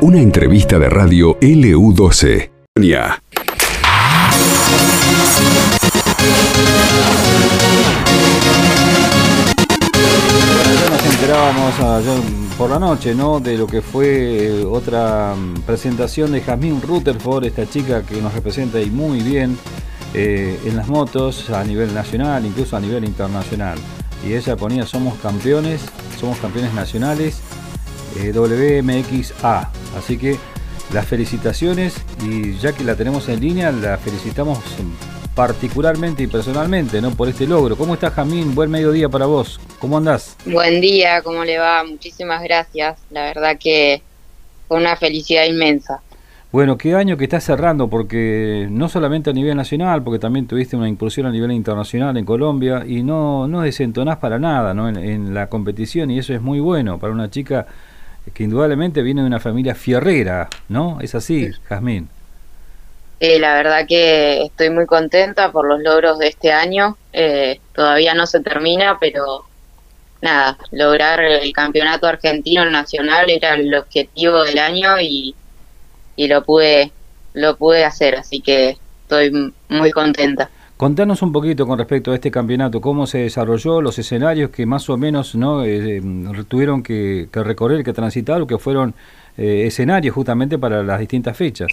Una entrevista de radio LU12. nos enterábamos ayer por la noche, ¿no? De lo que fue otra mm, presentación de Jasmine Rutherford, esta chica que nos representa y muy bien eh, en las motos a nivel nacional, incluso a nivel internacional. Y ella ponía somos campeones, somos campeones nacionales eh, WMXA. Así que las felicitaciones y ya que la tenemos en línea, la felicitamos particularmente y personalmente, ¿no? Por este logro. ¿Cómo estás, Jamín? Buen mediodía para vos. ¿Cómo andás? Buen día, ¿cómo le va? Muchísimas gracias. La verdad que fue una felicidad inmensa. Bueno, qué año que estás cerrando, porque no solamente a nivel nacional, porque también tuviste una incursión a nivel internacional en Colombia y no, no desentonás para nada ¿no? en la competición y eso es muy bueno para una chica que indudablemente viene de una familia fierrera, ¿no? Es así, Jazmín. Eh, la verdad que estoy muy contenta por los logros de este año. Eh, todavía no se termina, pero nada, lograr el campeonato argentino nacional era el objetivo del año y, y lo pude lo pude hacer, así que estoy muy contenta. Contanos un poquito con respecto a este campeonato, cómo se desarrolló, los escenarios que más o menos no eh, eh, tuvieron que, recorrer, que transitar, o que fueron eh, escenarios justamente para las distintas fechas.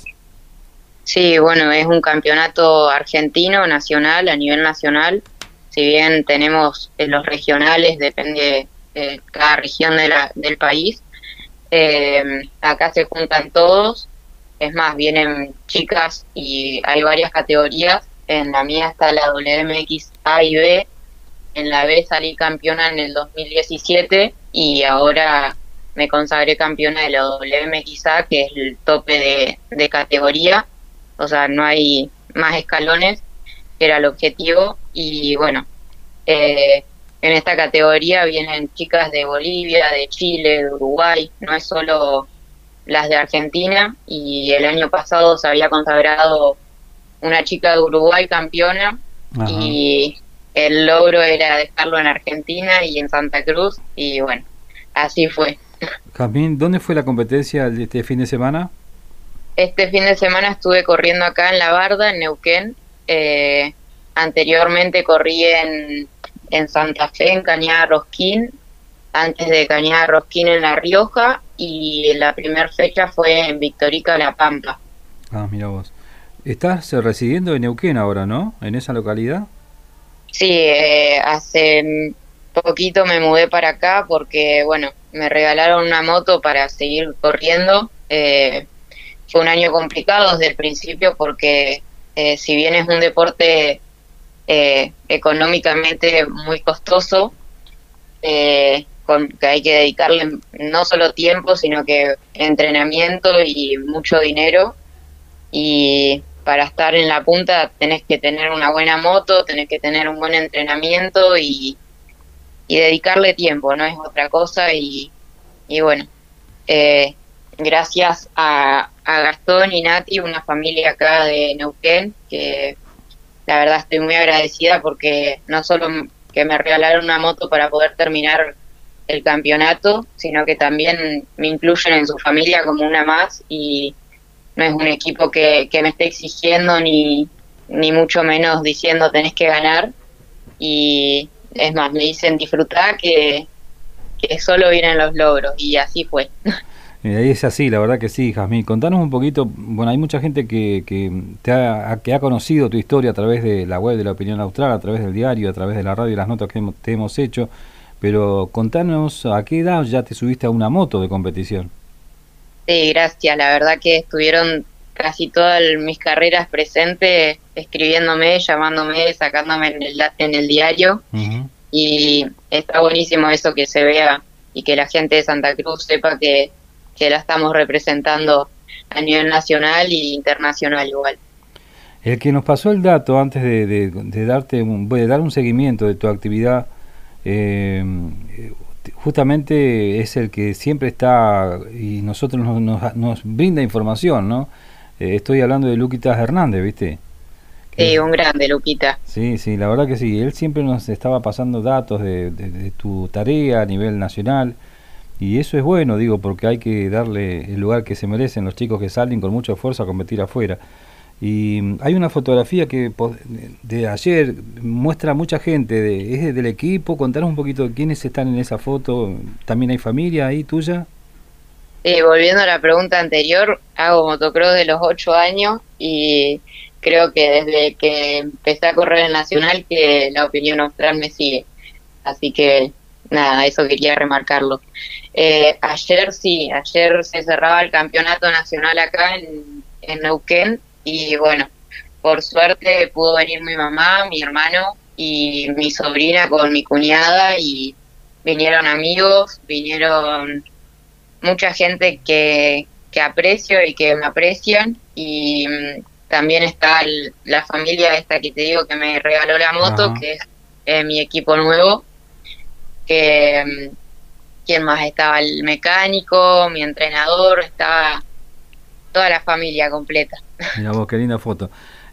Sí, bueno, es un campeonato argentino, nacional, a nivel nacional. Si bien tenemos los regionales, depende de cada región de la, del país. acá se juntan todos. Es más, vienen chicas y hay varias categorías. En la mía está la WMX A y B, en la B salí campeona en el 2017 y ahora me consagré campeona de la WMX A, que es el tope de, categoría, o sea, no hay más escalones, que era el objetivo, y bueno, eh, en esta categoría vienen chicas de Bolivia, de Chile, de Uruguay, no es solo las de Argentina, y el año pasado se había consagrado una chica de Uruguay campeona y el logro era dejarlo en Argentina y en Santa Cruz y bueno, así fue. Jamín, ¿dónde fue la competencia este fin de semana? Este fin de semana estuve corriendo acá en La Barda, en Neuquén. Eh, anteriormente corrí en, en Santa Fe, en Cañada Rosquín, antes de Cañada Rosquín en La Rioja y la primera fecha fue en Victorica, La Pampa. Ah, mira vos. Estás eh, residiendo en Neuquén ahora, ¿no? En esa localidad. Sí, eh, hace poquito me mudé para acá porque, bueno, me regalaron una moto para seguir corriendo. Eh, fue un año complicado desde el principio porque si bien es un deporte económicamente muy costoso, que hay que dedicarle no solo tiempo, sino que entrenamiento y mucho dinero. Y para estar en la punta tenés que tener una buena moto, tenés que tener un buen entrenamiento y, dedicarle tiempo, no es otra cosa. Y, bueno, eh, gracias a, a, Gastón y Nati, una familia acá de Neuquén, que la verdad estoy muy agradecida porque no solo que me regalaron una moto para poder terminar el campeonato, sino que también me incluyen en su familia como una más y no es un equipo que, me esté exigiendo ni, ni mucho menos diciendo tenés que ganar. Y es más, me dicen disfrutar que, solo vienen los logros y así fue. ahí es así, la verdad que sí, Jazmín. Contanos un poquito, bueno, hay mucha gente que, que, te ha, que ha conocido tu historia a través de la web de la Opinión Austral, a través del diario, a través de la radio y las notas que te hemos hecho, pero contanos a qué edad ya te subiste a una moto de competición. Sí, gracias. La verdad que estuvieron casi todas mis carreras presentes escribiéndome, llamándome, sacándome en el, en el diario. Y está buenísimo eso que se vea y que la gente de Santa Cruz sepa que, la estamos representando a nivel nacional e internacional igual. El que nos pasó el dato antes de, de, darte un, de dar un seguimiento de tu actividad eh, justamente es el que siempre está y nosotros nos, nos, brinda información, ¿no? Eh, estoy hablando de Luquitas Hernández, ¿viste? Sí, un grande, Luquita. Sí, sí, la verdad que sí. Él siempre nos estaba pasando datos de, tu tarea a nivel nacional Y eso es bueno, digo, porque hay que darle el lugar que se merecen los chicos que salen con mucho esfuerzo a competir afuera. Y hay una fotografía que de ayer muestra mucha gente, de, es del equipo, contanos un poquito quiénes están en esa foto, ¿también hay familia ahí tuya? Sí, volviendo a la pregunta anterior, hago motocross de los ocho años y creo que desde que empecé a correr en Nacional que la opinión austral me sigue. Así que nada, eso quería remarcarlo. Eh, ayer sí, ayer se cerraba el campeonato nacional acá en, en Neuquén y bueno, por suerte pudo venir mi mamá, mi hermano y mi sobrina con mi cuñada y vinieron amigos, vinieron mucha gente que, que aprecio y que me aprecian y mm, también está la familia esta que te digo que me regaló la moto, que es mi equipo nuevo, que mm, quién más estaba el mecánico, mi entrenador, estaba toda la familia completa. Mira vos, qué linda foto.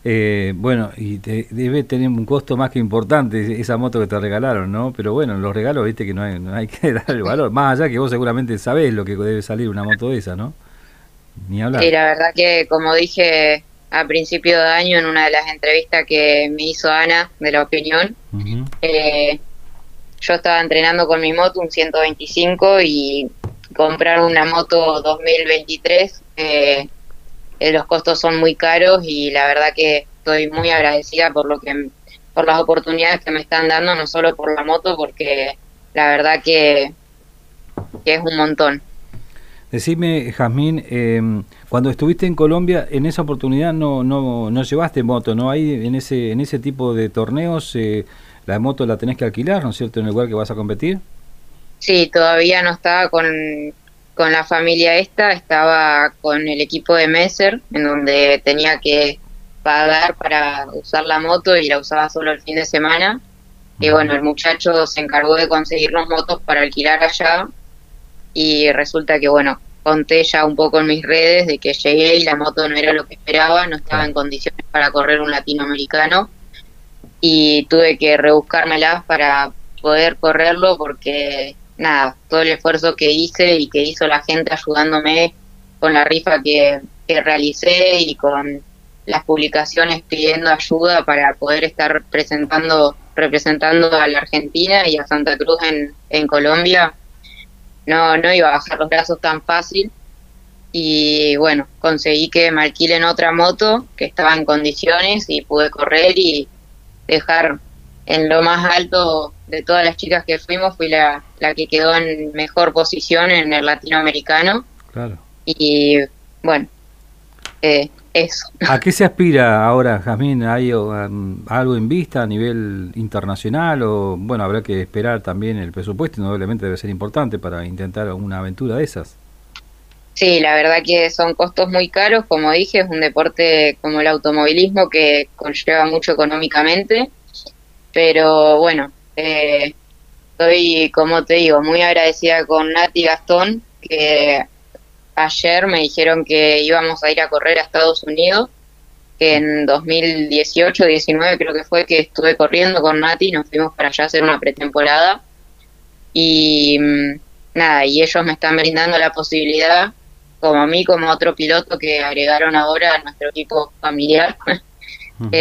Eh, bueno, y debe tener un costo más que importante esa moto que te regalaron, ¿no? Pero bueno, los regalos, viste que no hay, no hay que dar el valor. Más allá que vos seguramente sabés lo que debe salir una moto de esa, ¿no? Ni hablar. Sí, la verdad que como dije a principio de año en una de las entrevistas que me hizo Ana de la opinión, eh, yo estaba entrenando con mi moto un 125 y comprar una moto 2023 eh, eh, los costos son muy caros y la verdad que estoy muy agradecida por lo que por las oportunidades que me están dando, no solo por la moto, porque la verdad que, es un montón. Decime, Jazmín, eh, cuando estuviste en Colombia, en esa oportunidad no, no, no llevaste moto, ¿no? Hay en ese, en ese tipo de torneos, eh, la moto la tenés que alquilar, ¿no es cierto?, en el lugar que vas a competir. Sí, todavía no estaba con, con la familia esta, estaba con el equipo de Messer, en donde tenía que pagar para usar la moto y la usaba solo el fin de semana. Y bueno, el muchacho se encargó de conseguir los motos para alquilar allá y resulta que bueno, conté ya un poco en mis redes de que llegué y la moto no era lo que esperaba, no estaba en condiciones para correr un latinoamericano y tuve que rebuscármelas para poder correrlo porque nada, todo el esfuerzo que hice y que hizo la gente ayudándome con la rifa que, que realicé y con las publicaciones pidiendo ayuda para poder estar presentando, representando a la Argentina y a Santa Cruz en, en Colombia, no, no iba a bajar los brazos tan fácil. Y bueno, conseguí que me alquilen otra moto que estaba en condiciones y pude correr y dejar en lo más alto de todas las chicas que fuimos, fui la, la que quedó en mejor posición en el latinoamericano. Claro. Y bueno, eh, eso. ¿A qué se aspira ahora, Jazmín? ¿Hay um, algo en vista a nivel internacional? O bueno, habrá que esperar también el presupuesto, indudablemente debe ser importante para intentar una aventura de esas. Sí, la verdad que son costos muy caros, como dije, es un deporte como el automovilismo que conlleva mucho económicamente pero bueno, eh, estoy, como te digo, muy agradecida con Nati Gastón, que ayer me dijeron que íbamos a ir a correr a Estados Unidos, que en 2018-19 creo que fue que estuve corriendo con Nati, nos fuimos para allá a hacer una pretemporada. Y mm, nada, y ellos me están brindando la posibilidad, como a mí, como a otro piloto que agregaron ahora a nuestro equipo familiar,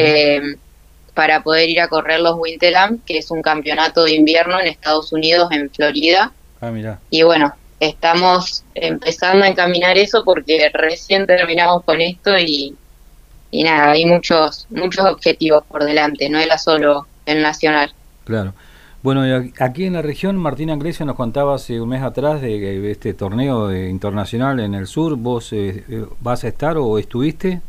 para poder ir a correr los Winterland, que es un campeonato de invierno en Estados Unidos, en Florida. Ah, mira. Y bueno, estamos empezando a encaminar eso porque recién terminamos con esto y, y nada, hay muchos, muchos objetivos por delante, no era solo el nacional. Claro. Bueno, aquí en la región, Martín Angresio nos contaba hace un mes atrás de este torneo internacional en el sur. ¿Vos eh, eh, vas a estar o estuviste?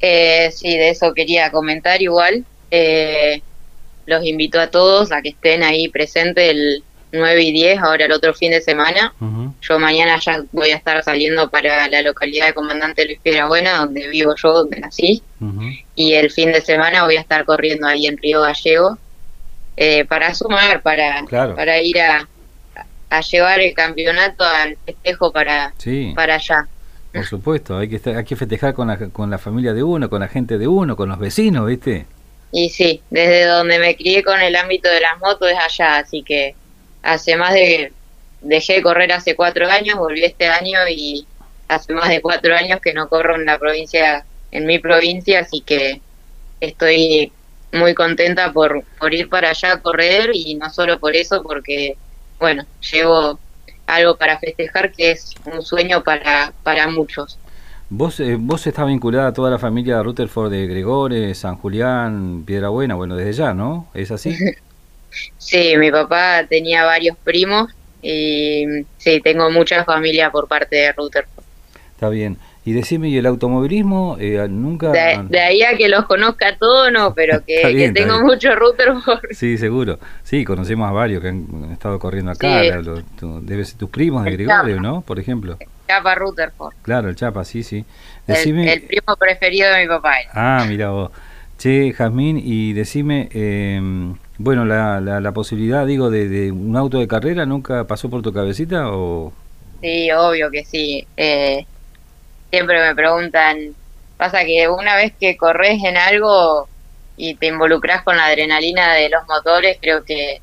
Eh, sí, de eso quería comentar igual. Eh, los invito a todos a que estén ahí presentes el 9 y 10, ahora el otro fin de semana. Yo mañana ya voy a estar saliendo para la localidad de Comandante Luis Buena, donde vivo yo, donde nací. Y el fin de semana voy a estar corriendo ahí en Río Gallego eh, para sumar, para, para ir a, a llevar el campeonato al festejo para, para allá. Por supuesto, hay que, hay que festejar con la, con la familia de uno, con la gente de uno, con los vecinos, ¿viste? Y sí, desde donde me crié con el ámbito de las motos es allá, así que hace más de dejé de correr hace cuatro años, volví este año y hace más de cuatro años que no corro en la provincia, en mi provincia, así que estoy muy contenta por, por ir para allá a correr y no solo por eso, porque, bueno, llevo algo para festejar que es un sueño para, para muchos. Vos, eh, vos estás vinculada a toda la familia Rutherford de Gregores, San Julián, Piedrabuena, bueno, desde ya, ¿no? ¿Es así? sí, mi papá tenía varios primos y sí, tengo mucha familia por parte de Rutherford. Está bien. Y decime, ¿y el automovilismo eh, nunca...? De, ahí a que los conozca todos, no, pero que, tengo mucho Rutherford. Sí, seguro. Sí, conocemos a varios que han estado corriendo acá. debe ser tus primos de Gregorio, ¿no? Por ejemplo. Chapa Rutherford. Claro, el Chapa, sí, sí. Decime... El, primo preferido de mi papá. Ah, mira vos. Che, Jazmín, y decime, eh, bueno, la, la, posibilidad, digo, de, de, un auto de carrera, ¿nunca pasó por tu cabecita o...? Sí, obvio que sí. Eh, siempre me preguntan, pasa que una vez que corres en algo y te involucras con la adrenalina de los motores, creo que,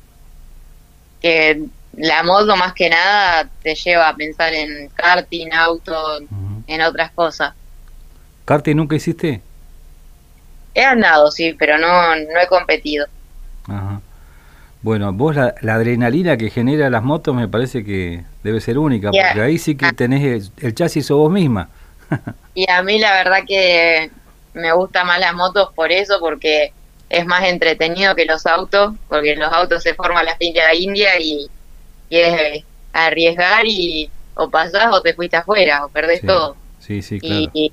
que la moto más que nada te lleva a pensar en karting, auto, en otras cosas. ¿Karting nunca hiciste? He andado, sí, pero no, no he competido. Ajá. Bueno, vos la, adrenalina que genera las motos me parece que debe ser única, porque ahí sí que tenés el, chasis o vos misma. y a mí la verdad que me gusta más las motos por eso, porque es más entretenido que los autos, porque en los autos se forma la finca india y quieres arriesgar y o pasás o te fuiste afuera o perdés todo. Sí, sí, claro. Y,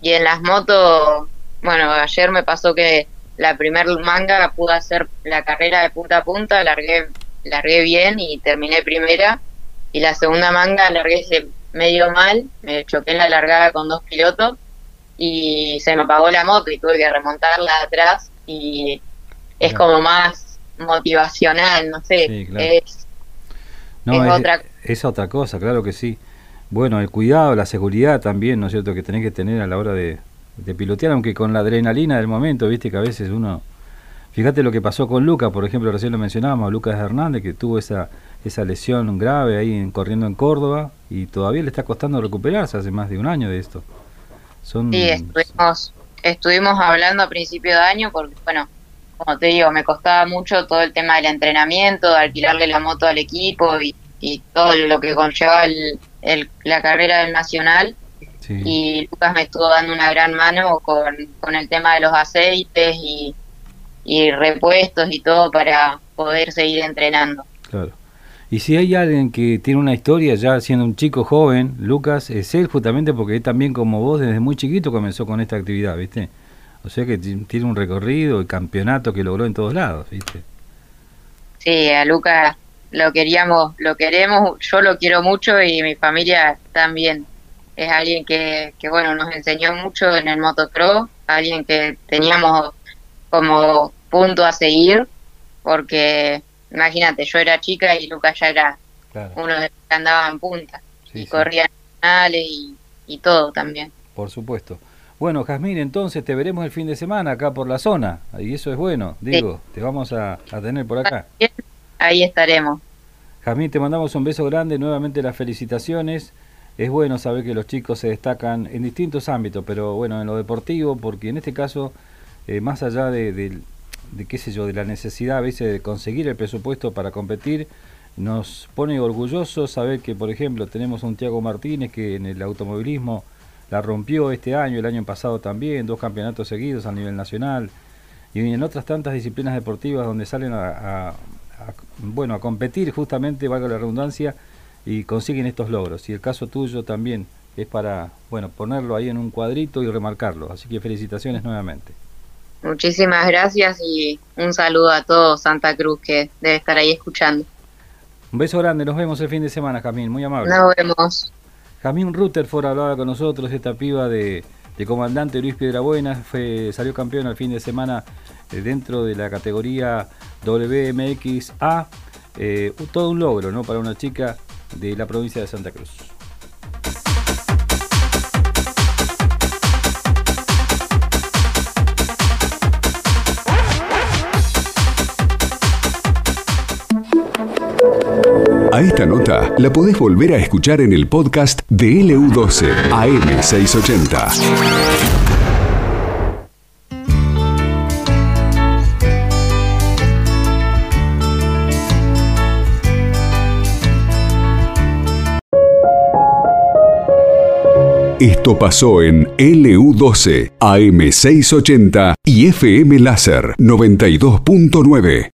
y, en las motos, bueno, ayer me pasó que la primer manga pude hacer la carrera de punta a punta, largué, largué bien y terminé primera. Y la segunda manga largué medio mal, me choqué en la largada con dos pilotos y se me apagó la moto y tuve que remontarla atrás y es como más motivacional, no sé, es no, es, otra... es otra cosa, claro que sí. Bueno, el cuidado, la seguridad también, ¿no es cierto?, que tenés que tener a la hora de, pilotear, aunque con la adrenalina del momento, viste que a veces uno... Fíjate lo que pasó con Lucas, por ejemplo, recién lo mencionábamos, Lucas Hernández, que tuvo esa, esa lesión grave ahí en, corriendo en Córdoba y todavía le está costando recuperarse hace más de un año de esto. Son... Sí, estuvimos, estuvimos hablando a principio de año porque, bueno, como te digo, me costaba mucho todo el tema del entrenamiento, de alquilarle la moto al equipo y, todo lo que conlleva el, la carrera del Nacional. Y Lucas me estuvo dando una gran mano con, con el tema de los aceites y, y repuestos y todo para poder seguir entrenando. Claro. Y si hay alguien que tiene una historia ya siendo un chico joven, Lucas, es él justamente porque él también como vos desde muy chiquito comenzó con esta actividad, ¿viste? O sea que tiene un recorrido y campeonato que logró en todos lados, ¿viste? Sí, a Lucas lo queríamos, lo queremos, yo lo quiero mucho y mi familia también. Es alguien que, que bueno, nos enseñó mucho en el motocross, alguien que teníamos como punto a seguir, porque imagínate, yo era chica y Lucas ya era uno de los que andaba en punta y corría en finales y, y todo también. Por supuesto. Bueno, Jazmín, entonces te veremos el fin de semana acá por la zona, y eso es bueno, digo, te vamos a, tener por acá. Ahí estaremos. Jazmín, te mandamos un beso grande, nuevamente las felicitaciones. Es bueno saber que los chicos se destacan en distintos ámbitos, pero bueno, en lo deportivo, porque en este caso, eh, más allá de, de, qué sé yo, de la necesidad a veces de conseguir el presupuesto para competir, nos pone orgullosos saber que, por ejemplo, tenemos a un Tiago Martínez que en el automovilismo la rompió este año, el año pasado también, dos campeonatos seguidos a nivel nacional y en otras tantas disciplinas deportivas donde salen a, bueno a competir justamente, valga la redundancia, y consiguen estos logros. Y el caso tuyo también es para bueno ponerlo ahí en un cuadrito y remarcarlo. Así que felicitaciones nuevamente. Muchísimas gracias y un saludo a todo Santa Cruz que debe estar ahí escuchando. Un beso grande, nos vemos el fin de semana, Camín, muy amable. Nos vemos. Jamín Rutherford hablaba con nosotros, esta piba de, comandante Luis Piedrabuena, fue, salió campeón al fin de semana eh, dentro de la categoría WMXA. Eh, todo un logro ¿no? para una chica de la provincia de Santa Cruz. A esta nota la podés volver a escuchar en el podcast de LU12 AM680. Esto pasó en LU12, AM680 y FM Láser 92.9.